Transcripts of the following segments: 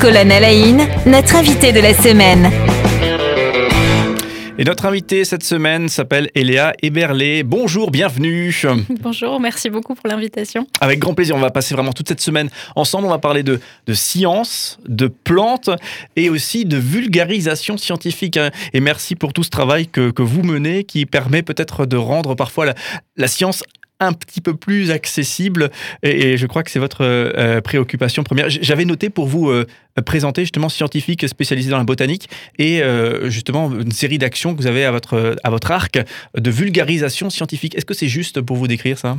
Colonel Aïn, notre invité de la semaine. Et notre invité cette semaine s'appelle Eléa Eberlé. Bonjour, bienvenue. Bonjour, merci beaucoup pour l'invitation. Avec grand plaisir, on va passer vraiment toute cette semaine ensemble. On va parler de, de science, de plantes et aussi de vulgarisation scientifique. hein. Et merci pour tout ce travail que, que vous menez qui permet peut-être de rendre parfois la, la science un petit peu plus accessible et, et je crois que c'est votre euh, préoccupation première. J'avais noté pour vous euh, présenter justement scientifique spécialisé dans la botanique et euh, justement une série d'actions que vous avez à votre, à votre arc de vulgarisation scientifique. Est-ce que c'est juste pour vous décrire ça?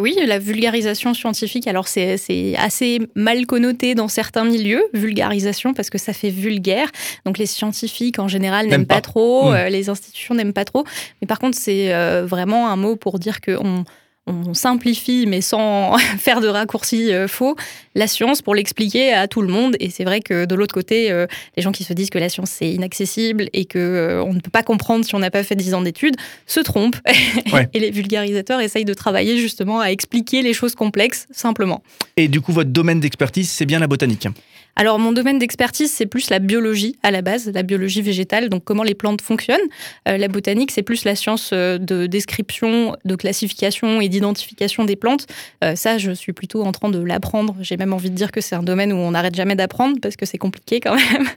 Oui, la vulgarisation scientifique, alors c'est assez mal connoté dans certains milieux, vulgarisation, parce que ça fait vulgaire. Donc les scientifiques en général N'aiment pas, pas. trop, Mm. euh, les institutions n'aiment pas trop. Mais par contre, c'est vraiment un mot pour dire qu'on on simplifie, mais sans faire de raccourcis euh, faux, la science pour l'expliquer à tout le monde. Et c'est vrai que de l'autre côté, euh, les gens qui se disent que la science c'est inaccessible et que euh, on ne peut pas comprendre si on n'a pas fait 10 ans d'études se trompent. Ouais. et les vulgarisateurs essayent de travailler justement à expliquer les choses complexes simplement. Et du coup, votre domaine d'expertise, c'est bien la botanique. Alors mon domaine d'expertise c'est plus la biologie à la base, la biologie végétale, donc comment les plantes fonctionnent. La botanique c'est plus la science de description, de classification et d'identification des plantes. Euh, ça je suis plutôt en train de l'apprendre. J'ai même envie de dire que c'est un domaine où on n'arrête jamais d'apprendre parce que c'est compliqué quand même.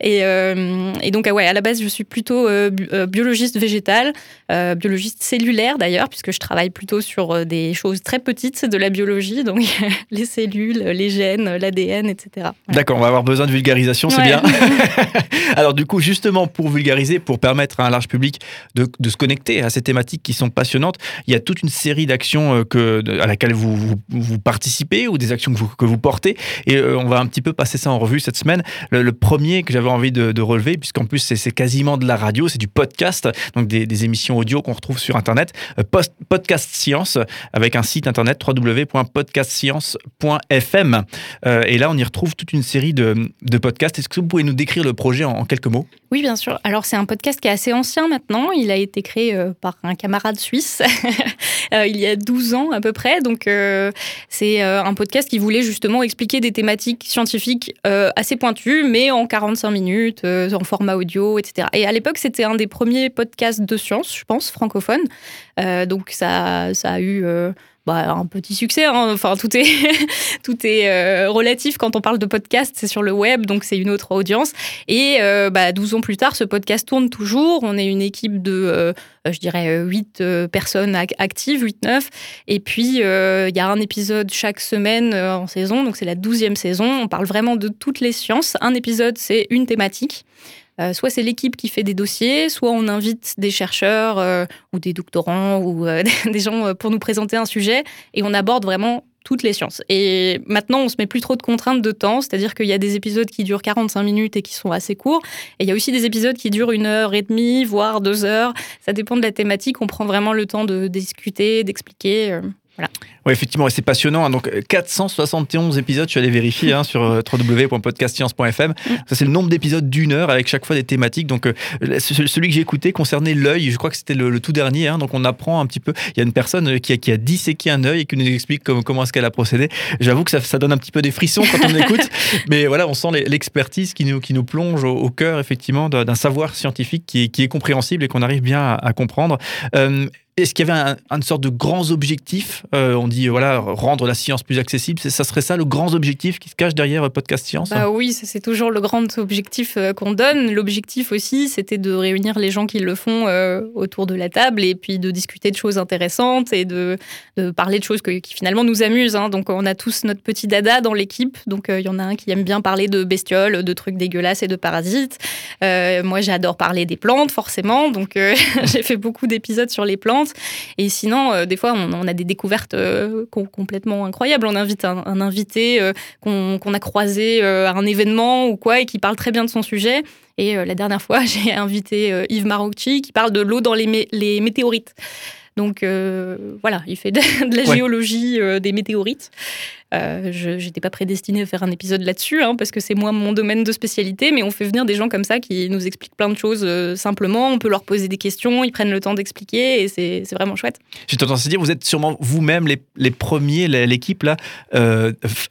Et, euh, et donc ah ouais à la base je suis plutôt euh, euh, biologiste végétale, biologiste cellulaire d'ailleurs puisque je travaille plutôt sur des choses très petites de la biologie, donc les cellules, les gènes, l'ADN, etc. Voilà. D'accord, on va avoir besoin de vulgarisation, c'est Ouais. bien. Alors du coup, justement, pour vulgariser, pour permettre à un large public de, de se connecter à ces thématiques qui sont passionnantes, il y a toute une série d'actions euh, que, à laquelle vous, vous, participez ou des actions que vous, que vous portez. Et euh, on va un petit peu passer ça en revue cette semaine. Le, premier que j'avais envie de, relever, puisqu'en plus c'est quasiment de la radio, c'est du podcast, donc des, émissions audio qu'on retrouve sur Internet, euh, Podcast Science, avec un site internet www.podcastscience.fm. Et là, on y retrouve toute une série de, de podcasts. Est-ce que vous pouvez nous décrire le projet en quelques mots? Oui, bien sûr. Alors, c'est un podcast qui est assez ancien maintenant. Il a été créé euh, par un camarade suisse euh, il y a 12 ans à peu près. Donc, euh, c'est un podcast qui voulait justement expliquer des thématiques scientifiques assez pointues, mais en 45 minutes, en format audio, etc. Et à l'époque, c'était un des premiers podcasts de science, je pense, francophone. Donc, ça, ça a eu. Bah, un petit succès. hein. Enfin, tout est, tout est euh, relatif quand on parle de podcast. C'est sur le web, donc c'est une autre audience. Et euh, bah, 12 ans plus tard, ce podcast tourne toujours. On est une équipe de, euh, je dirais, 8 personnes ac- actives, 8-9. Et puis, il y a un épisode chaque semaine en saison. Donc, c'est la 12e saison. On parle vraiment de toutes les sciences. Un épisode, c'est une thématique. Euh, soit c'est l'équipe qui fait des dossiers, soit on invite des chercheurs euh, ou des doctorants ou euh, des gens pour nous présenter un sujet et on aborde vraiment toutes les sciences. Et maintenant, on se met plus trop de contraintes de temps, c'est-à-dire qu'il y a des épisodes qui durent 45 minutes et qui sont assez courts, et il y a aussi des épisodes qui durent une heure et demie, voire deux heures. Ça dépend de la thématique. On prend vraiment le temps de discuter, d'expliquer. Euh. Oui, effectivement, et c'est passionnant. hein. Donc, euh, 471 épisodes, je suis allé vérifier hein, sur euh, www.podcastscience.fm. Ça, c'est le nombre d'épisodes d'une heure avec chaque fois des thématiques. Donc, euh, ce- celui que j'ai écouté concernait l'œil. Je crois que c'était le, le tout dernier. hein. donc, on apprend un petit peu. Il y a une personne euh, qui a, qui a disséqué un œil et qui nous explique comment, comment est-ce qu'elle a procédé. J'avoue que ça, ça donne un petit peu des frissons quand on écoute. Mais voilà, on sent l'expertise qui nous, qui nous plonge au, au cœur, effectivement, d'un d'un savoir scientifique qui est, qui est compréhensible et qu'on arrive bien à, à comprendre. Euh, est-ce qu'il y avait un, une sorte de grands objectifs Euh, On dit, voilà, rendre la science plus accessible. Ça serait ça le grand objectif qui se cache derrière euh, Podcast Science Bah oui, c'est toujours le grand objectif euh, qu'on donne. L'objectif aussi, c'était de réunir les gens qui le font euh, autour de la table et puis de discuter de choses intéressantes et de, parler de choses qui finalement nous amusent. hein. Donc on a tous notre petit dada dans l'équipe. Donc euh, il y en a un qui aime bien parler de bestioles, de trucs dégueulasses et de parasites. Euh, moi, j'adore parler des plantes, forcément. Donc euh, j'ai fait beaucoup d'épisodes sur les plantes. Et sinon, euh, des fois, on, on a des découvertes euh, com- complètement incroyables. On invite un, un invité euh, qu'on a croisé à un événement ou quoi et qui parle très bien de son sujet. Et la dernière fois, j'ai invité Yves Marocci qui parle de l'eau dans les, mé- les météorites. Donc euh, voilà, il fait de, la Ouais. géologie euh, des météorites. Je n'étais pas prédestinée à faire un épisode là-dessus, hein, parce que c'est moi mon domaine de spécialité, mais on fait venir des gens comme ça qui nous expliquent plein de choses simplement. On peut leur poser des questions, ils prennent le temps d'expliquer et c'est vraiment chouette. J'ai tendance à dire, vous êtes sûrement vous-même les, les, premiers, l'équipe là,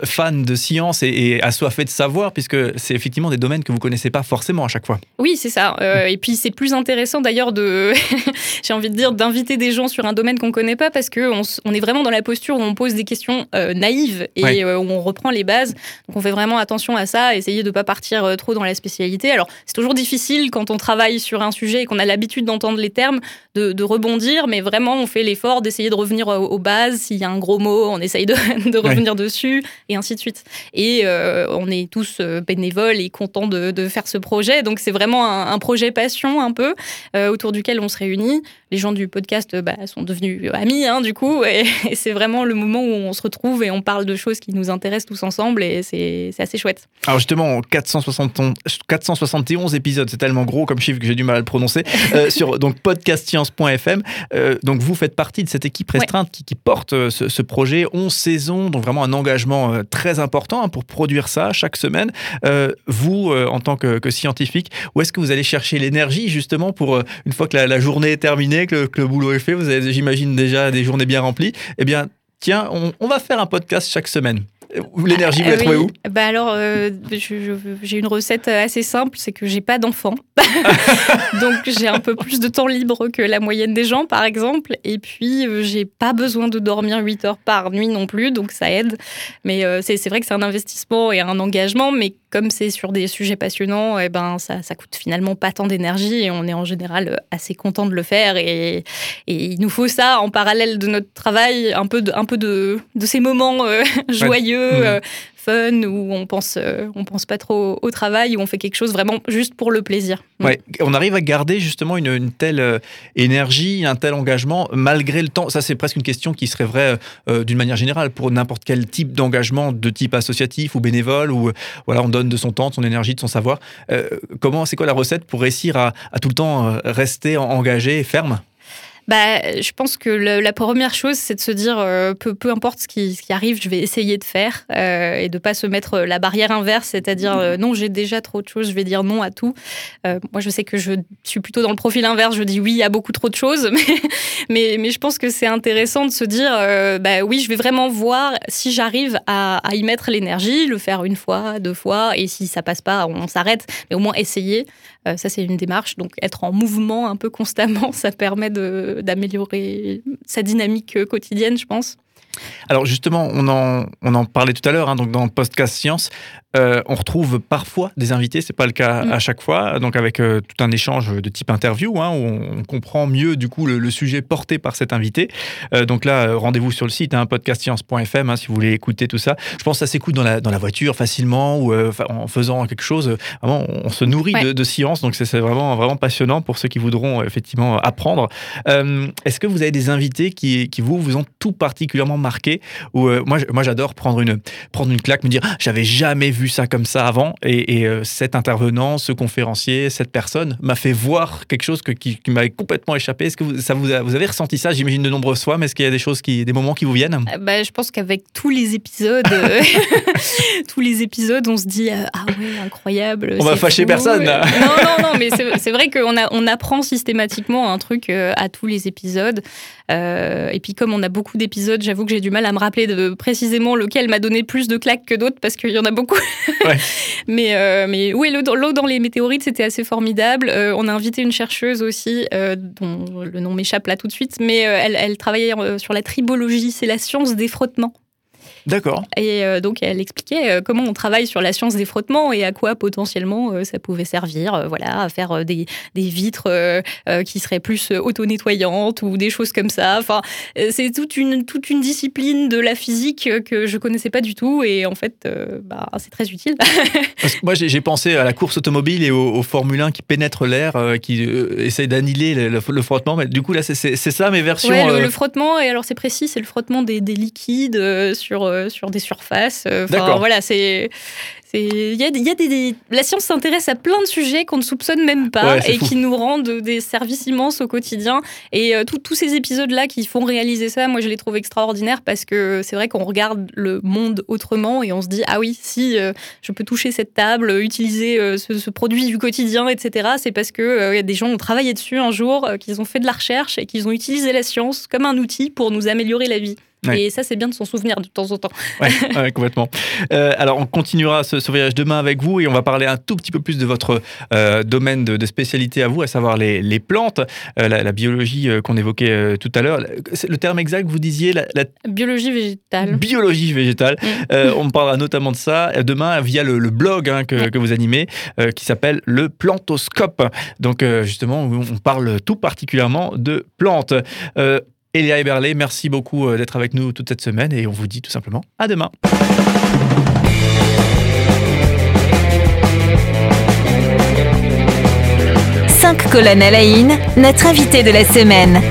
fans de science et, et assoiffés de savoir, puisque c'est effectivement des domaines que vous connaissez pas forcément à chaque fois. Oui, c'est ça. et puis c'est plus intéressant d'ailleurs de, j'ai envie de dire, d'inviter des gens sur un domaine qu'on connaît pas parce qu'on on est vraiment dans la posture où on pose des questions euh, naïves et euh, où on reprend les bases. Donc on fait vraiment attention à ça, essayer de pas partir euh, trop dans la spécialité. Alors c'est toujours difficile quand on travaille sur un sujet et qu'on a l'habitude d'entendre les termes de, rebondir, mais vraiment on fait l'effort d'essayer de revenir aux, bases. S'il y a un gros mot, on essaye de, revenir dessus et ainsi de suite. Et on est tous bénévoles et contents de, faire ce projet. Donc c'est vraiment un, un, projet passion un peu autour duquel on se réunit les gens du podcast bah, sont devenus amis, hein, du coup, et, c'est vraiment le moment où on se retrouve et on parle de choses qui nous intéressent tous ensemble, et c'est assez chouette. Alors justement, 460, 471 épisodes, c'est tellement gros comme chiffre que j'ai du mal à le prononcer, euh, sur donc podcastscience.fm. Euh, donc vous faites partie de cette équipe restreinte qui, porte euh, ce, projet, 11 saisons, donc vraiment un engagement très important hein, pour produire ça chaque semaine. vous, en tant que, scientifique, où est-ce que vous allez chercher l'énergie justement pour, une fois que la, la journée est terminée, que le, boulot est fait, vous avez, j'imagine, déjà des journées bien remplies. Eh bien, tiens, on va faire un podcast chaque semaine. L'énergie, vous la trouvez où bah alors, euh, j'ai une recette assez simple, c'est que j'ai pas d'enfant. Donc j'ai un peu plus de temps libre que la moyenne des gens, par exemple. Et puis, euh, j'ai pas besoin de dormir 8 heures par nuit non plus, donc ça aide. Mais euh, c'est vrai que c'est un investissement et un engagement, mais comme c'est sur des sujets passionnants, eh ben, ça, ça coûte finalement pas tant d'énergie et on est en général assez content de le faire. Et, et, il nous faut ça en parallèle de notre travail, un peu de, un peu de, de ces moments joyeux. Mmh. Euh, fun, où on pense, euh, on pense pas trop au travail, où on fait quelque chose vraiment juste pour le plaisir. Ouais, on arrive à garder justement une, telle euh, énergie, un tel engagement malgré le temps. Ça, c'est presque une question qui serait vraie d'une manière générale pour n'importe quel type d'engagement, de type associatif ou bénévole, où voilà, on donne de son temps, de son énergie, de son savoir. comment, c'est quoi la recette pour réussir à, à tout le temps rester engagé et ferme? Bah, je pense que la première chose, c'est de se dire, euh, peu, peu, importe ce qui, ce qui, arrive, je vais essayer de faire euh, et de pas se mettre la barrière inverse, c'est-à-dire euh, non, j'ai déjà trop de choses, je vais dire non à tout. moi, je sais que je suis plutôt dans le profil inverse, je dis oui à beaucoup trop de choses, mais, mais, je pense que c'est intéressant de se dire, bah oui, je vais vraiment voir si j'arrive à, à, y mettre l'énergie, le faire une fois, deux fois, et si ça passe pas, on s'arrête, mais au moins essayer. Ça, c'est une démarche. Donc, être en mouvement un peu constamment, ça permet d'améliorer sa dynamique quotidienne, je pense. Alors justement, on en, on en parlait tout à l'heure, hein, donc dans le podcast Science, euh, on retrouve parfois des invités, c'est pas le cas mm. à chaque fois, donc avec euh, tout un échange de type interview, hein, où on, comprend mieux du coup le, sujet porté par cet invité. Euh, donc là, rendez-vous sur le site, hein, podcastscience.fm, si vous voulez écouter tout ça. Je pense que ça s'écoute dans la, dans la voiture facilement ou en faisant quelque chose. Vraiment, on, se nourrit de, science, donc c'est vraiment, vraiment passionnant pour ceux qui voudront effectivement apprendre. Est-ce que vous avez des invités qui, qui vous, vous ont tout particulièrement marqué ou moi, moi j'adore prendre une, prendre une claque, me dire ah, j'avais jamais vu ça comme ça avant. Et, euh, cet intervenant, ce conférencier, cette personne m'a fait voir quelque chose que, qui, m'avait complètement échappé. Est-ce que vous, ça vous, vous avez ressenti ça, j'imagine, de nombreuses fois, mais est-ce qu'il y a des choses, qui, des moments qui vous viennent? Euh, bah, Je pense qu'avec tous les épisodes, euh, tous les épisodes, on se dit Ah ouais, incroyable. On va fâcher personne. non, non, non, mais c'est vrai qu'on on apprend systématiquement un truc à tous les épisodes. et puis, comme on a beaucoup d'épisodes, j'avoue que j'ai du mal à me rappeler de précisément lequel m'a donné plus de claques que d'autres parce qu'il y en a beaucoup. mais, euh, mais oui, l'eau dans les météorites, c'était assez formidable. Euh, on a invité une chercheuse aussi, euh, dont le nom m'échappe là tout de suite, mais elle, elle travaillait sur la tribologie, c'est la science des frottements. D'accord. Et euh, donc, elle expliquait euh, comment on travaille sur la science des frottements et à quoi potentiellement euh, ça pouvait servir, voilà, à faire des, des vitres qui seraient plus auto-nettoyantes ou des choses comme ça. Enfin, c'est toute une, toute une discipline de la physique que je connaissais pas du tout et en fait, bah, c'est très utile. moi, j'ai pensé à la course automobile et au, Formule 1 qui pénètre l'air, qui essaye d'annihiler le, frottement. Mais du coup, là, c'est ça mes versions. Ouais, le, frottement, et alors c'est précis, c'est le frottement des, des liquides sur sur des surfaces. Enfin, voilà, c'est il y a, y a des, la science s'intéresse à plein de sujets qu'on ne soupçonne même pas et qui nous rendent des services immenses au quotidien. Et euh, tous ces épisodes-là qui font réaliser ça, moi je les trouve extraordinaires parce que c'est vrai qu'on regarde le monde autrement et on se dit ah oui si euh, je peux toucher cette table, utiliser euh, ce, produit du quotidien, etc. C'est parce que y a des gens ont travaillé dessus un jour, qu'ils ont fait de la recherche et qu'ils ont utilisé la science comme un outil pour nous améliorer la vie. Et ça, c'est bien de s'en souvenir de temps en temps. Oui, complètement. Euh, alors, on continuera ce, voyage demain avec vous et on va parler un tout petit peu plus de votre euh, domaine de, spécialité à vous, à savoir les, plantes, euh, la, biologie qu'on évoquait tout à l'heure. Le terme exact, vous disiez la, Biologie végétale. Biologie végétale. Mm. on parlera notamment de ça demain via le, blog hein, que, que, vous animez qui s'appelle le Plantoscope. Donc, justement, on parle tout particulièrement de plantes. Elia Eberlé, merci beaucoup euh, d'être avec nous toute cette semaine et on vous dit tout simplement à demain. Cinq colonnes à la notre invité de la semaine.